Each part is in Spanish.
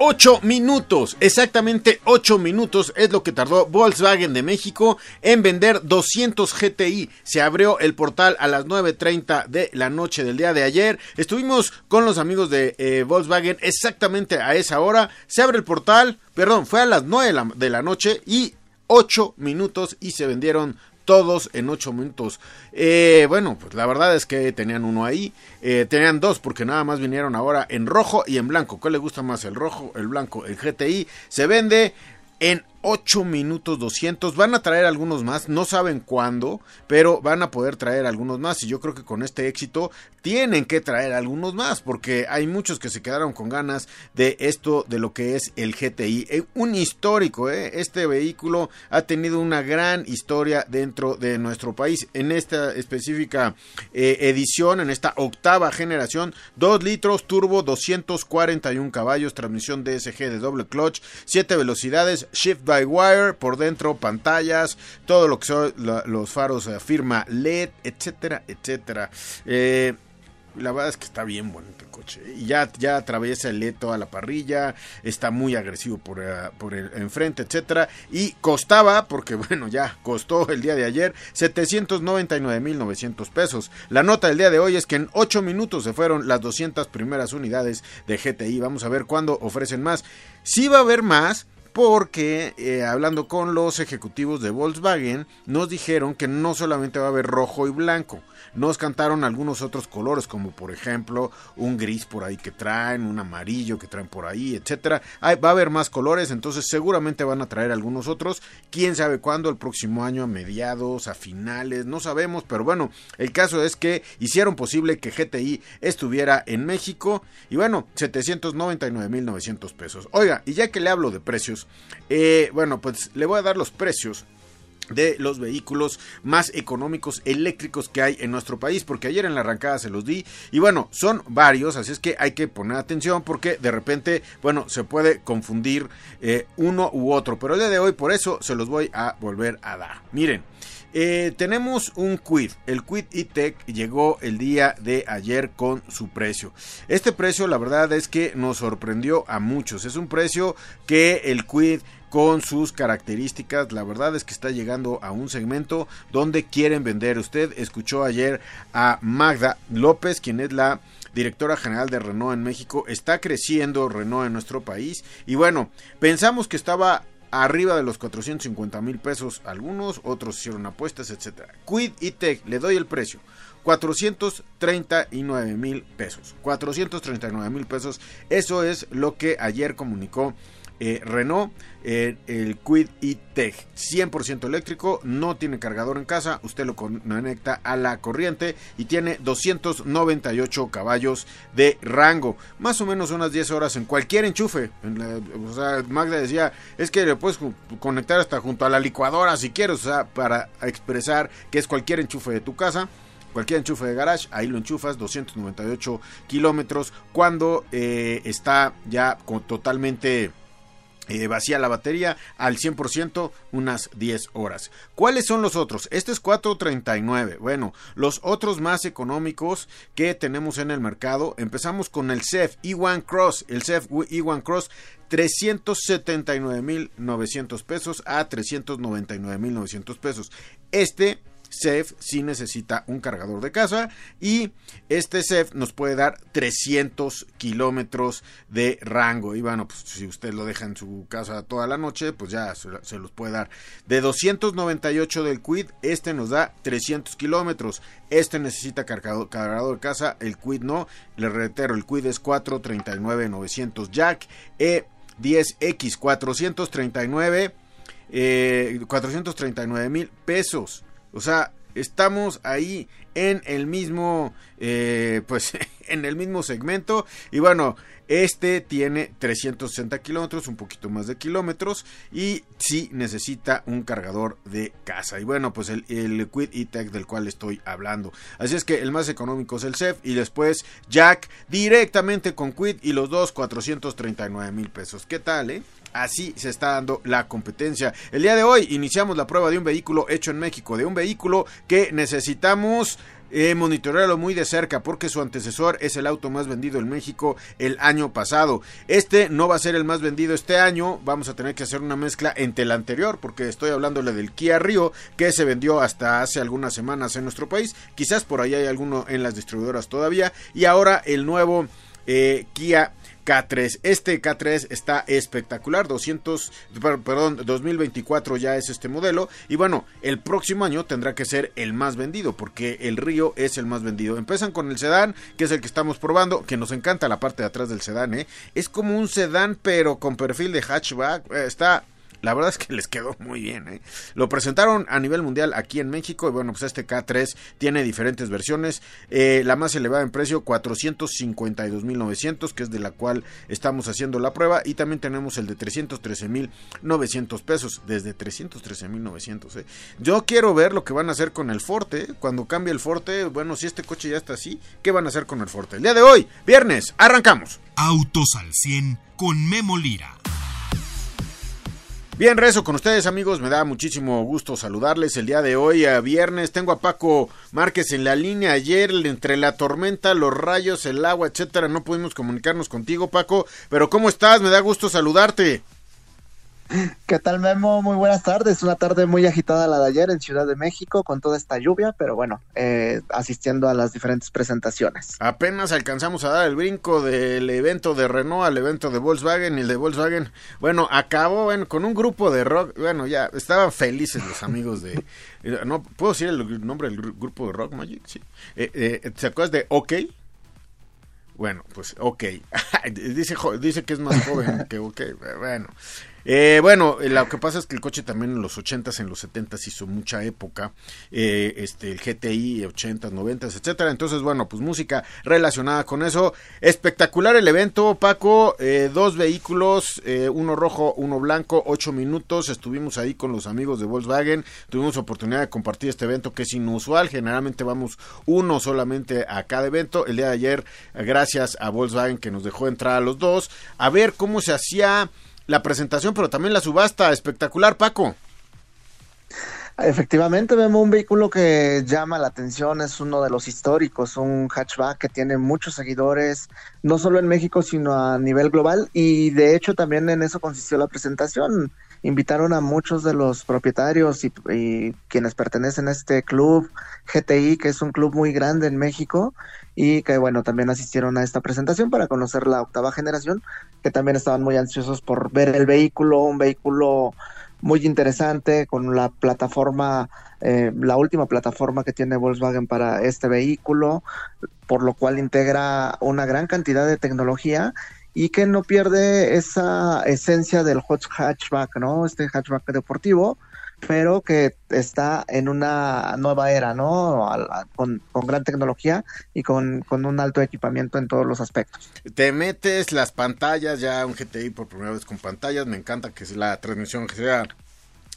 Ocho minutos, exactamente ocho minutos es lo que tardó Volkswagen de México en vender 200 GTI. Se abrió el portal a las 9.30 de la noche del día de ayer. Estuvimos con los amigos de eh, Volkswagen exactamente a esa hora. Se abre el portal, perdón, fue a las 9 de la, de la noche y 8 minutos y se vendieron todos en 8 minutos. Eh, bueno, pues la verdad es que tenían uno ahí, eh, tenían dos porque nada más vinieron ahora en rojo y en blanco. ¿Cuál le gusta más? El rojo, el blanco, el GTI. Se vende en 8 minutos 200. Van a traer algunos más, no saben cuándo, pero van a poder traer algunos más. Y yo creo que con este éxito tienen que traer algunos más, porque hay muchos que se quedaron con ganas de esto, de lo que es el GTI. Eh, un histórico, ¿eh? este vehículo ha tenido una gran historia dentro de nuestro país. En esta específica eh, edición, en esta octava generación, 2 litros turbo, 241 caballos, transmisión DSG de doble clutch, 7 velocidades, shift by wire, por dentro pantallas, todo lo que son los faros eh, firma LED, etcétera, etcétera. Eh, la verdad es que está bien bonito el coche. Y ya, ya atraviesa el LED toda la parrilla. Está muy agresivo por, uh, por el enfrente, etcétera. Y costaba, porque bueno, ya costó el día de ayer, 799.900 pesos. La nota del día de hoy es que en 8 minutos se fueron las 200 primeras unidades de GTI. Vamos a ver cuándo ofrecen más. Si va a haber más porque eh, hablando con los ejecutivos de Volkswagen nos dijeron que no solamente va a haber rojo y blanco, nos cantaron algunos otros colores como por ejemplo un gris por ahí que traen, un amarillo que traen por ahí, etcétera. va a haber más colores, entonces seguramente van a traer algunos otros, quién sabe cuándo, el próximo año a mediados, a finales, no sabemos, pero bueno, el caso es que hicieron posible que GTI estuviera en México y bueno, 799.900 pesos. Oiga, y ya que le hablo de precios, eh, bueno, pues le voy a dar los precios de los vehículos más económicos eléctricos que hay en nuestro país porque ayer en la arrancada se los di y bueno son varios así es que hay que poner atención porque de repente bueno se puede confundir eh, uno u otro pero el día de hoy por eso se los voy a volver a dar miren eh, tenemos un Quid. El Quid E-Tech llegó el día de ayer con su precio. Este precio, la verdad es que nos sorprendió a muchos. Es un precio que el Quid con sus características. La verdad es que está llegando a un segmento donde quieren vender. Usted escuchó ayer a Magda López, quien es la directora general de Renault en México. Está creciendo Renault en nuestro país. Y bueno, pensamos que estaba arriba de los 450 mil pesos algunos, otros hicieron apuestas, etcétera. Quid y Tech, le doy el precio. 439 mil pesos. 439 mil pesos. Eso es lo que ayer comunicó eh, Renault, eh, el Quid e-Tech, 100% eléctrico, no tiene cargador en casa, usted lo conecta a la corriente y tiene 298 caballos de rango, más o menos unas 10 horas en cualquier enchufe. O sea, Magda decía, es que le puedes conectar hasta junto a la licuadora si quieres, o sea, para expresar que es cualquier enchufe de tu casa cualquier enchufe de garage, ahí lo enchufas, 298 kilómetros, cuando eh, está ya totalmente eh, vacía la batería al 100% unas 10 horas. ¿Cuáles son los otros? Este es 439. Bueno, los otros más económicos que tenemos en el mercado, empezamos con el CEF E1 Cross, el CEF E1 Cross 379.900 pesos a 399.900 pesos. Este CEF sí necesita un cargador de casa y este CEF nos puede dar 300 kilómetros de rango. Y bueno pues si usted lo deja en su casa toda la noche pues ya se, los puede dar. De 298 del Quid este nos da 300 kilómetros. Este necesita cargador, cargador de casa el Quid no. Le reitero el Quid es 439 900 Jack E10X 439 eh, 439 mil pesos o sea, estamos ahí en el mismo, eh, pues, en el mismo segmento. Y bueno, este tiene 360 kilómetros, un poquito más de kilómetros y sí necesita un cargador de casa. Y bueno, pues el, el Quid E-Tech del cual estoy hablando. Así es que el más económico es el CEF y después Jack directamente con Quid y los dos 439 mil pesos. ¿Qué tal, eh? Así se está dando la competencia. El día de hoy iniciamos la prueba de un vehículo hecho en México, de un vehículo que necesitamos eh, monitorearlo muy de cerca porque su antecesor es el auto más vendido en México el año pasado. Este no va a ser el más vendido este año, vamos a tener que hacer una mezcla entre el anterior porque estoy hablándole del Kia Rio que se vendió hasta hace algunas semanas en nuestro país, quizás por ahí hay alguno en las distribuidoras todavía y ahora el nuevo eh, Kia K3. Este K3 está espectacular, 200, perdón, 2024 ya es este modelo y bueno, el próximo año tendrá que ser el más vendido porque el Río es el más vendido. Empiezan con el sedán, que es el que estamos probando, que nos encanta la parte de atrás del sedán, ¿eh? Es como un sedán pero con perfil de hatchback, eh, está la verdad es que les quedó muy bien. ¿eh? Lo presentaron a nivel mundial aquí en México. Y bueno, pues este K3 tiene diferentes versiones. Eh, la más elevada en precio, 452.900, que es de la cual estamos haciendo la prueba. Y también tenemos el de 313.900 pesos. Desde 313.900. ¿eh? Yo quiero ver lo que van a hacer con el Forte. Cuando cambie el Forte, bueno, si este coche ya está así, ¿qué van a hacer con el Forte? El día de hoy, viernes, arrancamos. Autos al 100 con Memo Lira. Bien, rezo con ustedes amigos, me da muchísimo gusto saludarles el día de hoy, a viernes, tengo a Paco Márquez en la línea, ayer entre la tormenta, los rayos, el agua, etcétera, no pudimos comunicarnos contigo Paco, pero ¿cómo estás? Me da gusto saludarte. ¿Qué tal, Memo? Muy buenas tardes. Una tarde muy agitada la de ayer en Ciudad de México con toda esta lluvia, pero bueno, eh, asistiendo a las diferentes presentaciones. Apenas alcanzamos a dar el brinco del evento de Renault al evento de Volkswagen y el de Volkswagen, bueno, acabó bueno, con un grupo de rock. Bueno, ya estaban felices los amigos de. No puedo decir el nombre del grupo de rock, Magic, sí. Eh, eh, ¿Te acuerdas de OK? Bueno, pues OK. dice, dice que es más joven que OK. Bueno, eh, bueno, lo que pasa es que el coche también en los 80s, en los 70s hizo mucha época, eh, este, el GTI, 80s, 90s, etcétera. Entonces, bueno, pues música relacionada con eso. Espectacular el evento, Paco. Eh, dos vehículos, eh, uno rojo, uno blanco, ocho minutos. Estuvimos ahí con los amigos de Volkswagen. Tuvimos oportunidad de compartir este evento que es inusual. Generalmente vamos uno solamente a cada evento. El día de ayer, gracias a Volkswagen que nos dejó entrar a los dos, a ver cómo se hacía la presentación, pero también la subasta. Espectacular, Paco. Efectivamente, vemos un vehículo que llama la atención, es uno de los históricos, un hatchback que tiene muchos seguidores, no solo en México, sino a nivel global, y de hecho también en eso consistió la presentación. Invitaron a muchos de los propietarios y, quienes pertenecen a este club GTI, que es un club muy grande en México, y que bueno, también asistieron a esta presentación para conocer la octava generación, que también estaban muy ansiosos por ver el vehículo, un vehículo muy interesante con la plataforma, eh, la última plataforma que tiene Volkswagen para este vehículo, por lo cual integra una gran cantidad de tecnología y que no pierde esa esencia del hot hatchback, ¿no? Este hatchback deportivo, pero que está en una nueva era, ¿no? Con, gran tecnología y con, con, un alto equipamiento en todos los aspectos. Te metes las pantallas, ya un GTI por primera vez con pantallas, me encanta que la transmisión sea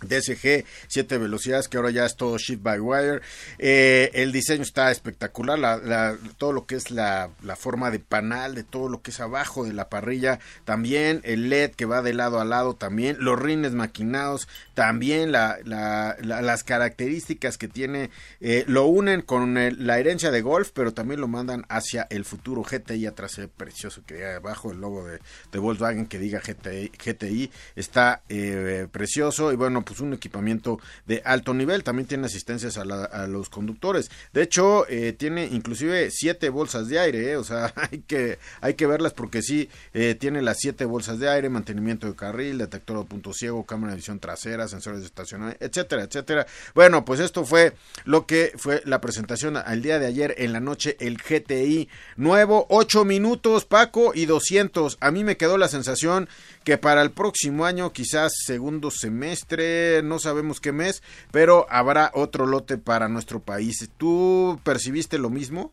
DSG, 7 velocidades, que ahora ya es todo shift by wire. Eh, el diseño está espectacular, la, todo lo que es la, la, forma de panal, de todo lo que es abajo de la parrilla, también el LED que va de lado a lado, también los rines maquinados, también la, las características que tiene, eh, lo unen con la herencia de Golf, pero también lo mandan hacia el futuro GTI atrás, es precioso que abajo el logo de, de, Volkswagen que diga GTI, GTI está eh, precioso y bueno, pues un equipamiento de alto nivel. También tiene asistencias a, los conductores. De hecho, eh, tiene inclusive siete bolsas de aire, eh, o sea, hay que, hay que verlas porque sí, eh, tiene las siete bolsas de aire, mantenimiento de carril, detector de punto ciego, cámara de visión trasera, sensores de estacionamiento, etcétera, etcétera. Bueno, pues esto fue lo que fue la presentación al día de ayer en la noche, el GTI nuevo, 8 minutos, Paco, y 200. A mí me quedó la sensación que para el próximo año, quizás segundo semestre, no sabemos qué mes, pero habrá otro lote para nuestro país. ¿Tú percibiste lo mismo?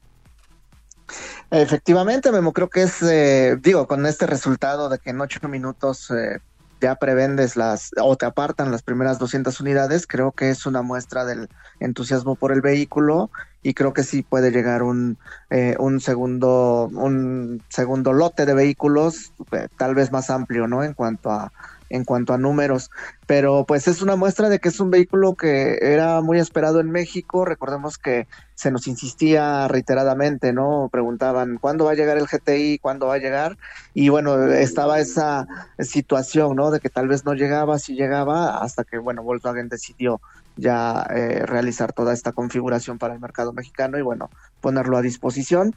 Efectivamente, Memo, creo que es, eh, digo, con este resultado de que en ocho minutos eh, ya prevendes las o te apartan las primeras 200 unidades, creo que es una muestra del entusiasmo por el vehículo y creo que sí puede llegar un, eh, un segundo un segundo lote de vehículos eh, tal vez más amplio, ¿no? En cuanto a en cuanto a números, pero pues es una muestra de que es un vehículo que era muy esperado en México, recordemos que se nos insistía reiteradamente, ¿no? Preguntaban, ¿cuándo va a llegar el GTI? ¿Cuándo va a llegar? Y bueno, estaba esa situación, ¿no? De que tal vez no llegaba, si llegaba, hasta que, bueno, Volkswagen decidió ya eh, realizar toda esta configuración para el mercado mexicano y bueno, ponerlo a disposición.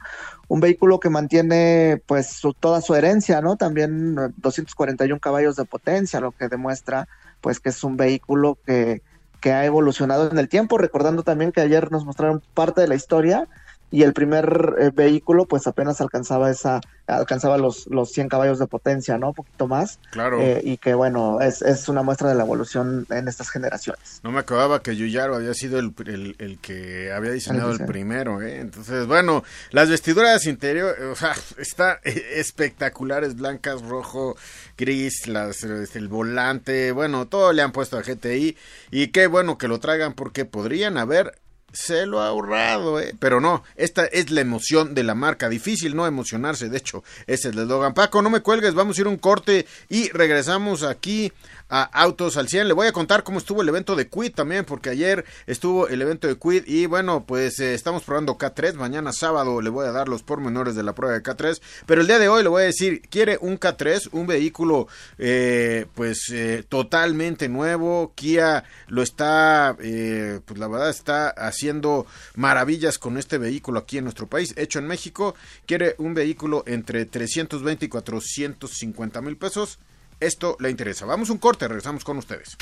Un vehículo que mantiene pues toda su herencia, ¿no? También 241 caballos de potencia, lo que demuestra pues que es un vehículo que, que ha evolucionado en el tiempo, recordando también que ayer nos mostraron parte de la historia y el primer eh, vehículo pues apenas alcanzaba esa alcanzaba los, los 100 caballos de potencia, ¿no? Un poquito más. Claro. Eh, y que bueno, es, es una muestra de la evolución en estas generaciones. No me acordaba que Yuyaro había sido el, el, que había diseñado el, primero, ¿eh? Entonces, bueno, las vestiduras interior, o sea, está espectaculares, blancas, rojo, gris, las, este, el volante, bueno, todo le han puesto a GTI y qué bueno que lo traigan porque podrían haber se lo ha ahorrado, ¿eh? Pero no, esta es la emoción de la marca. Difícil no emocionarse, de hecho, es el de Logan. Paco, no me cuelgues, vamos a ir un corte y regresamos aquí a Autos al 100. Le voy a contar cómo estuvo el evento de Quid también, porque ayer estuvo el evento de Quid y bueno, pues eh, estamos probando K3. Mañana sábado le voy a dar los pormenores de la prueba de K3, pero el día de hoy le voy a decir, quiere un K3, un vehículo eh, pues eh, totalmente nuevo. Kia lo está, pues la verdad está haciendo maravillas con este vehículo aquí en nuestro país, hecho en México. Quiere un vehículo entre 320 y 450 mil pesos esto le interesa. Vamos un corte, regresamos con ustedes.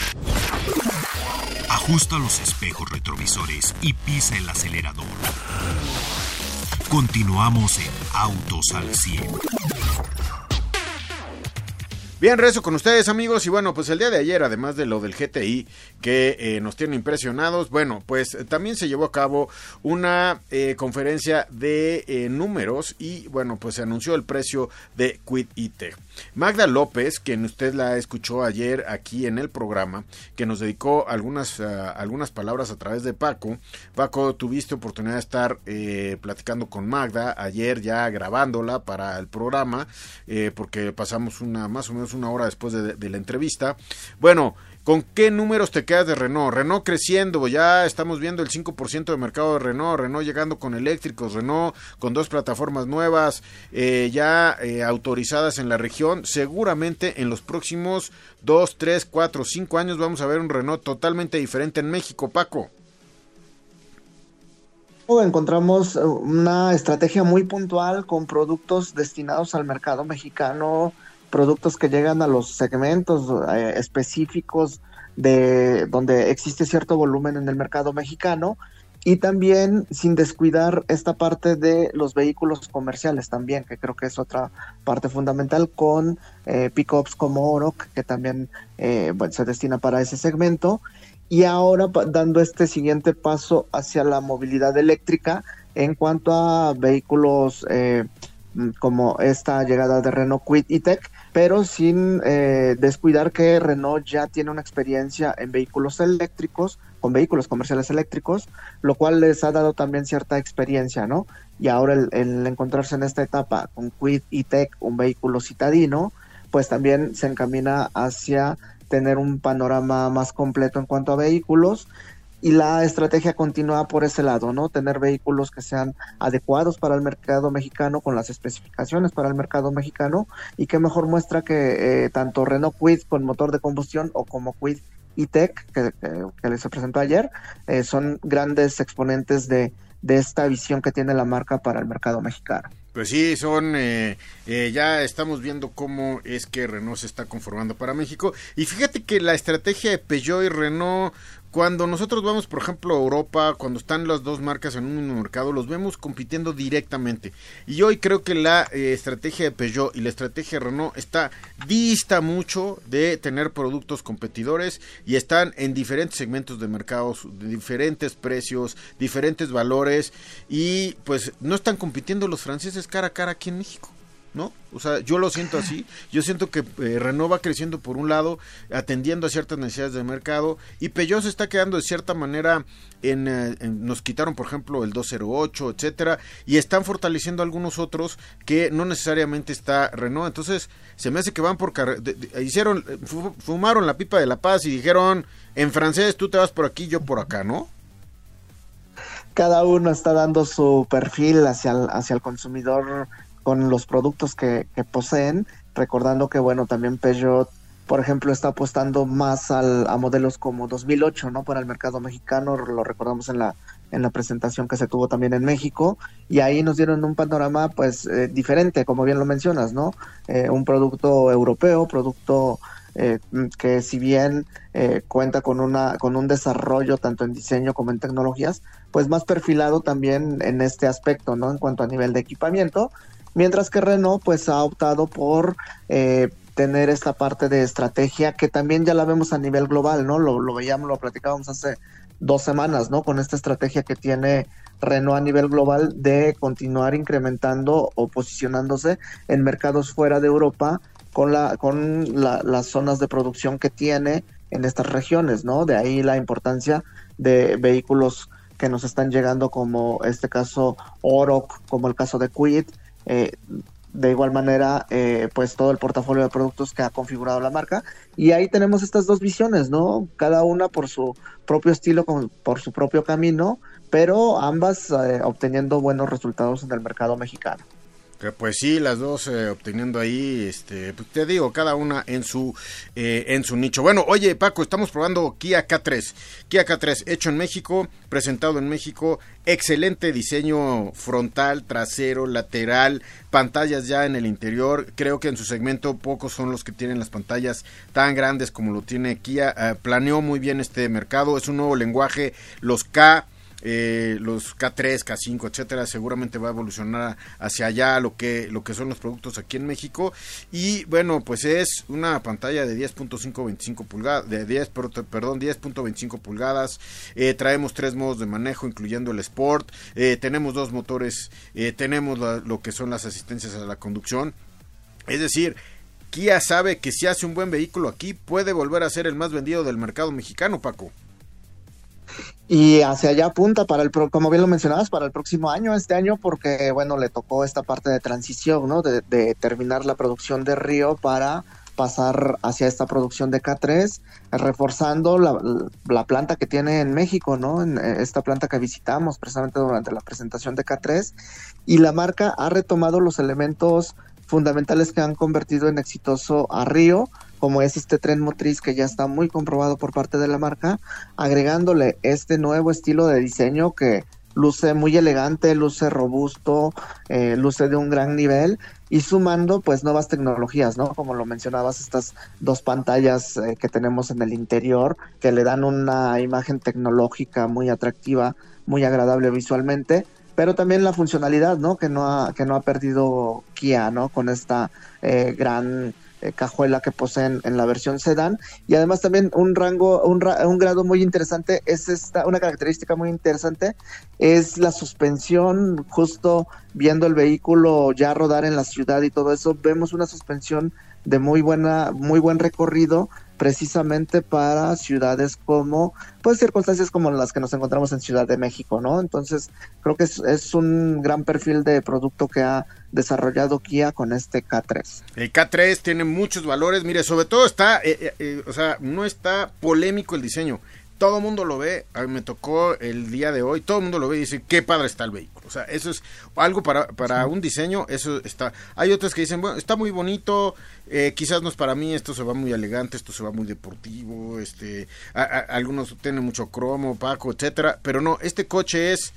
Ajusta los espejos retrovisores y pisa el acelerador. Continuamos en Autos al 100. Bien, rezo con ustedes amigos y bueno, pues el día de ayer, además de lo del GTI que eh, nos tiene impresionados, bueno, pues también se llevó a cabo una eh, conferencia de eh, números y bueno, pues se anunció el precio de Quid IT. Magda López, quien usted la escuchó ayer aquí en el programa, que nos dedicó algunas, ah, algunas palabras a través de Paco. Paco, tuviste oportunidad de estar platicando con Magda ayer ya grabándola para el programa, porque pasamos una más o menos una hora después de, la entrevista. Bueno, ¿Con qué números te quedas de Renault? Renault creciendo, ya estamos viendo el 5% de mercado de Renault, Renault llegando con eléctricos, Renault con dos plataformas nuevas eh, ya eh, autorizadas en la región. Seguramente en los próximos 2, 3, 4, 5 años vamos a ver un Renault totalmente diferente en México, Paco encontramos una estrategia muy puntual con productos destinados al mercado mexicano, productos que llegan a los segmentos eh, específicos de donde existe cierto volumen en el mercado mexicano y también sin descuidar esta parte de los vehículos comerciales también, que creo que es otra parte fundamental con eh, pickups como Oro, que también eh, se destina para ese segmento. Y ahora dando este siguiente paso hacia la movilidad eléctrica en cuanto a vehículos eh, como esta llegada de Renault Quid y Tech, pero sin eh, descuidar que Renault ya tiene una experiencia en vehículos eléctricos, con vehículos comerciales eléctricos, lo cual les ha dado también cierta experiencia, ¿no? Y ahora el, encontrarse en esta etapa con Quid y Tech, un vehículo citadino, pues también se encamina hacia tener un panorama más completo en cuanto a vehículos y la estrategia continúa por ese lado, ¿no? Tener vehículos que sean adecuados para el mercado mexicano, con las especificaciones para el mercado mexicano, y que mejor muestra que eh, tanto Renault Quid con motor de combustión o como Quid E-Tech, que, que, les presentó ayer, eh, son grandes exponentes de, de esta visión que tiene la marca para el mercado mexicano. Pues sí, son, eh, eh, ya estamos viendo cómo es que Renault se está conformando para México. Y fíjate que la estrategia de Peugeot y Renault, cuando nosotros vamos, por ejemplo, a Europa, cuando están las dos marcas en un mercado, los vemos compitiendo directamente. Y hoy creo que la eh, estrategia de Peugeot y la estrategia de Renault está dista mucho de tener productos competidores y están en diferentes segmentos de mercados, de diferentes precios, diferentes valores y pues no están compitiendo los franceses cara a cara aquí en México. ¿No? O sea, yo lo siento así. Yo siento que eh, Renault va creciendo por un lado, atendiendo a ciertas necesidades del mercado, y Peugeot se está quedando de cierta manera en, eh, nos quitaron, por ejemplo, el 208, etcétera, y están fortaleciendo algunos otros que no necesariamente está Renault. Entonces, se me hace que van por hicieron, fumaron la pipa de la paz y dijeron en francés, tú te vas por aquí, yo por acá, ¿no? Cada uno está dando su perfil hacia hacia el consumidor con los productos que, poseen, recordando que, bueno, también Peugeot, por ejemplo, está apostando más al, a modelos como 2008, ¿no? Para el mercado mexicano, lo recordamos en la, en la presentación que se tuvo también en México, y ahí nos dieron un panorama, pues, eh, diferente, como bien lo mencionas, ¿no? Eh, un producto europeo, producto eh, que si bien cuenta con una con un desarrollo tanto en diseño como en tecnologías pues más perfilado también en este aspecto no en cuanto a nivel de equipamiento mientras que Renault pues ha optado por eh, tener esta parte de estrategia que también ya la vemos a nivel global, ¿no? Lo, veíamos, lo platicábamos hace dos semanas, ¿no? Con esta estrategia que tiene Renault a nivel global de continuar incrementando o posicionándose en mercados fuera de Europa con, la, con las zonas de producción que tiene en estas regiones, ¿no? De ahí la importancia de vehículos que nos están llegando como este caso Oroc, como el caso de Quid, eh, de igual manera, eh, pues todo el portafolio de productos que ha configurado la marca. Y ahí tenemos estas dos visiones, ¿no? Cada una por su propio estilo, por su propio camino, pero ambas eh, obteniendo buenos resultados en el mercado mexicano. Que pues sí, las dos eh, obteniendo ahí, este, pues te digo, cada una en su eh, en su nicho. Bueno, oye Paco, estamos probando Kia K3. Kia K3 hecho en México, presentado en México, excelente diseño frontal, trasero, lateral, pantallas ya en el interior. Creo que en su segmento pocos son los que tienen las pantallas tan grandes como lo tiene Kia. Eh, planeó muy bien este mercado, es un nuevo lenguaje, los K eh, los K3, K5, etcétera, seguramente va a evolucionar hacia allá lo que, lo que son los productos aquí en México. Y bueno, pues es una pantalla de 10.525 pulgadas, de 10, perdón, 10.25 pulgadas. Eh, traemos tres modos de manejo, incluyendo el Sport. Eh, tenemos dos motores, tenemos lo que son las asistencias a la conducción. Es decir, Kia sabe que si hace un buen vehículo aquí, puede volver a ser el más vendido del mercado mexicano, Paco y hacia allá apunta para el como bien lo mencionabas para el próximo año este año porque bueno le tocó esta parte de transición no de, terminar la producción de Río para pasar hacia esta producción de K3 reforzando la, planta que tiene en México no en esta planta que visitamos precisamente durante la presentación de K3 y la marca ha retomado los elementos fundamentales que han convertido en exitoso a Río como es este tren motriz que ya está muy comprobado por parte de la marca, agregándole este nuevo estilo de diseño que luce muy elegante, luce robusto, eh, luce de un gran nivel y sumando pues nuevas tecnologías, ¿no? Como lo mencionabas, estas dos pantallas eh, que tenemos en el interior que le dan una imagen tecnológica muy atractiva, muy agradable visualmente, pero también la funcionalidad, ¿no? Que no ha, que no ha perdido Kia, ¿no? Con esta eh, gran eh, cajuela que poseen en la versión sedán. Y además también un rango un, un, grado muy interesante es esta una característica muy interesante es la suspensión. Justo viendo el vehículo ya rodar en la ciudad y todo eso vemos una suspensión de muy buena muy buen recorrido precisamente para ciudades como, pues circunstancias como las que nos encontramos en Ciudad de México, ¿no? Entonces, creo que es, un gran perfil de producto que ha desarrollado Kia con este K3. El K3 tiene muchos valores, mire, sobre todo está, eh, eh, eh, o sea, no está polémico el diseño todo el mundo lo ve, a mí me tocó el día de hoy, todo el mundo lo ve y dice, qué padre está el vehículo. O sea, eso es algo para, para un diseño, eso está. Hay otros que dicen, bueno, está muy bonito, eh, quizás no es para mí, esto se va muy elegante, esto se va muy deportivo, este, algunos tienen mucho cromo, opaco, etcétera, pero no, este coche es,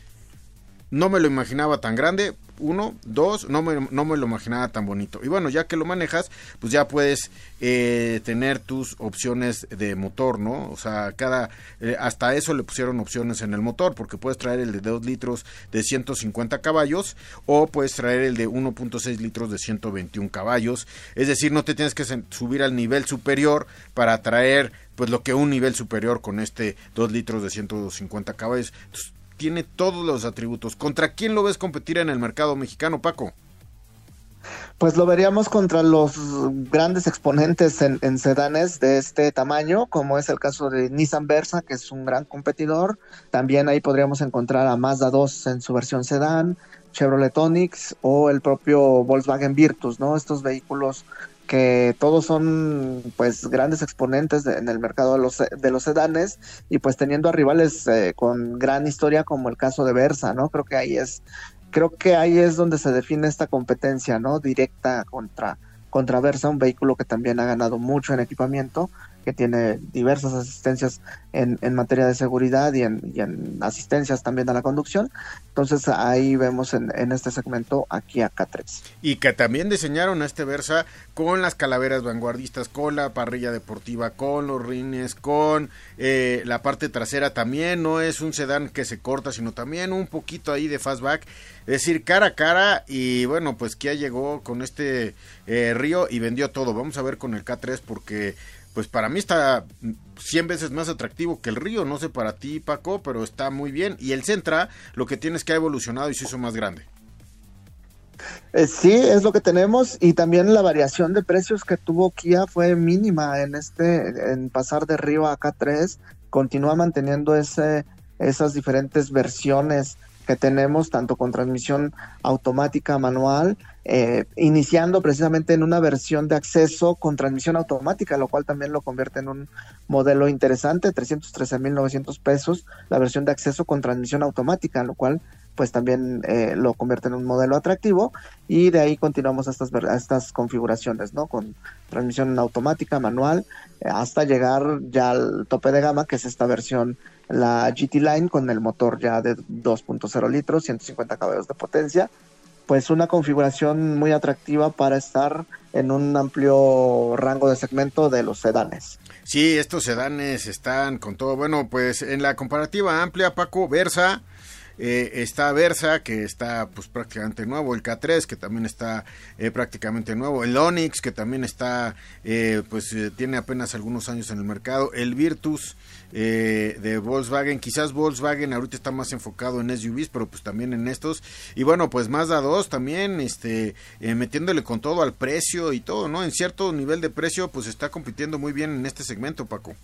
no me lo imaginaba tan grande, uno, dos, no me, no me lo imaginaba tan bonito. Y bueno, ya que lo manejas, pues ya puedes eh, tener tus opciones de motor, ¿no? O sea, cada, eh, hasta eso le pusieron opciones en el motor, porque puedes traer el de 2 litros de 150 caballos o puedes traer el de 1.6 litros de 121 caballos. Es decir, no te tienes que subir al nivel superior para traer pues lo que un nivel superior con este 2 litros de 150 caballos. Tiene todos los atributos. ¿Contra quién lo ves competir en el mercado mexicano, Paco? Pues lo veríamos contra los grandes exponentes en, sedanes de este tamaño, como es el caso de Nissan Versa, que es un gran competidor. También ahí podríamos encontrar a Mazda 2 en su versión sedán, Chevrolet Onix o el propio Volkswagen Virtus, ¿no? Estos vehículos que todos son pues grandes exponentes en el mercado de los, de los sedanes y pues teniendo a rivales eh, con gran historia como el caso de Versa, ¿no? Creo que ahí es creo que ahí es donde se define esta competencia, ¿no? Directa contra contra Versa, un vehículo que también ha ganado mucho en equipamiento que tiene diversas asistencias en, en materia de seguridad y en, asistencias también a la conducción. Entonces ahí vemos en, en, este segmento aquí a K3. Y que también diseñaron este Versa con las calaveras vanguardistas, con la parrilla deportiva, con los rines, con eh, la parte trasera. También no es un sedán que se corta, sino también un poquito ahí de fastback. Es decir, cara a cara y bueno, pues Kia llegó con este eh, Río y vendió todo. Vamos a ver con el K3 porque pues para mí está 100 veces más atractivo que el Río, no sé para ti Paco, pero está muy bien. Y el Centra lo que tiene es que ha evolucionado y se hizo más grande. Eh, sí, es lo que tenemos y también la variación de precios que tuvo Kia fue mínima en este, en pasar de Río a K3, continúa manteniendo ese, esas diferentes versiones que tenemos, tanto con transmisión automática manual, eh, iniciando precisamente en una versión de acceso con transmisión automática, lo cual también lo convierte en un modelo interesante, 313.900 pesos, la versión de acceso con transmisión automática, lo cual pues también eh, lo convierte en un modelo atractivo y de ahí continuamos estas, estas configuraciones, ¿no? Con transmisión automática, manual, eh, hasta llegar ya al tope de gama, que es esta versión la GT Line con el motor ya de 2.0 litros, 150 caballos de potencia, pues una configuración muy atractiva para estar en un amplio rango de segmento de los sedanes. Sí, estos sedanes están con todo. Bueno, pues en la comparativa amplia, Paco Versa eh, está Versa, que está pues prácticamente nuevo, el K3, que también está eh, prácticamente nuevo, el Onix, que también está, eh, pues tiene apenas algunos años en el mercado, el Virtus de Volkswagen, quizás Volkswagen ahorita está más enfocado en SUVs, pero pues también en estos, y bueno, pues Mazda 2 también, este, metiéndole con todo al precio y todo, ¿no? En cierto nivel de precio, pues está compitiendo muy bien en este segmento, Paco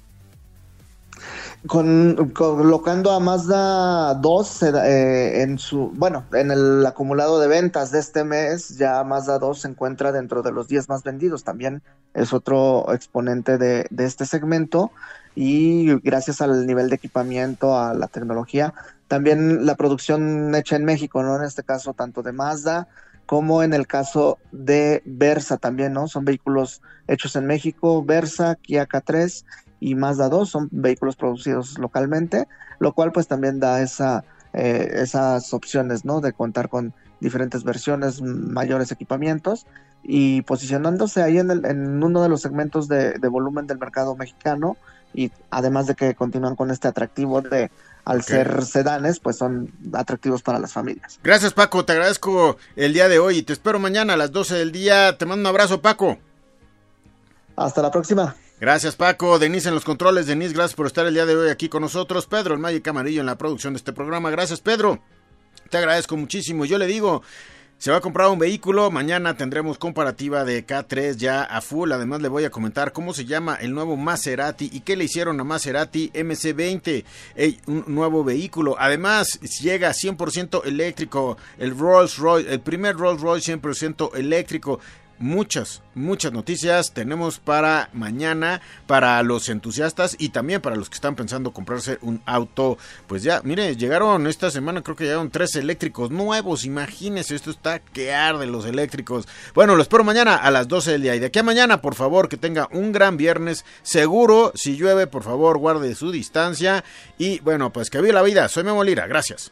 con, colocando a Mazda 2 eh, en su, bueno, en el acumulado de ventas de este mes, ya Mazda 2 se encuentra dentro de los 10 más vendidos, también es otro exponente de, de este segmento y gracias al nivel de equipamiento, a la tecnología, también la producción hecha en México, ¿no? En este caso, tanto de Mazda como en el caso de Versa también, ¿no? Son vehículos hechos en México, Versa, Kia K3 y Mazda 2 son vehículos producidos localmente, lo cual pues también da esa, eh, esas opciones, ¿no? De contar con diferentes versiones, mayores equipamientos y posicionándose ahí en, el, en uno de los segmentos de, volumen del mercado mexicano y además de que continúan con este atractivo de al ser sedanes, pues son atractivos para las familias. Gracias Paco, te agradezco el día de hoy y te espero mañana a las 12 del día. Te mando un abrazo Paco. Hasta la próxima. Gracias Paco, Denise en los controles, Denise, gracias por estar el día de hoy aquí con nosotros, Pedro, el Magic Amarillo en la producción de este programa, gracias Pedro, te agradezco muchísimo, yo le digo, se va a comprar un vehículo, mañana tendremos comparativa de K3 ya a full, además le voy a comentar cómo se llama el nuevo Maserati y qué le hicieron a Maserati MC20, un nuevo vehículo, además llega 100% eléctrico, el Rolls Royce, el primer Rolls Royce 100% eléctrico, muchas, muchas noticias tenemos para mañana, para los entusiastas y también para los que están pensando comprarse un auto. Pues ya, mire, llegaron esta semana, creo que llegaron tres eléctricos nuevos. Imagínense, esto está que arde los eléctricos. Bueno, lo espero mañana a las 12 del día. Y de aquí a mañana, por favor, que tenga un gran viernes. Seguro, si llueve, por favor, guarde su distancia. Y bueno, pues que viva la vida. Soy Memo Lira. Gracias.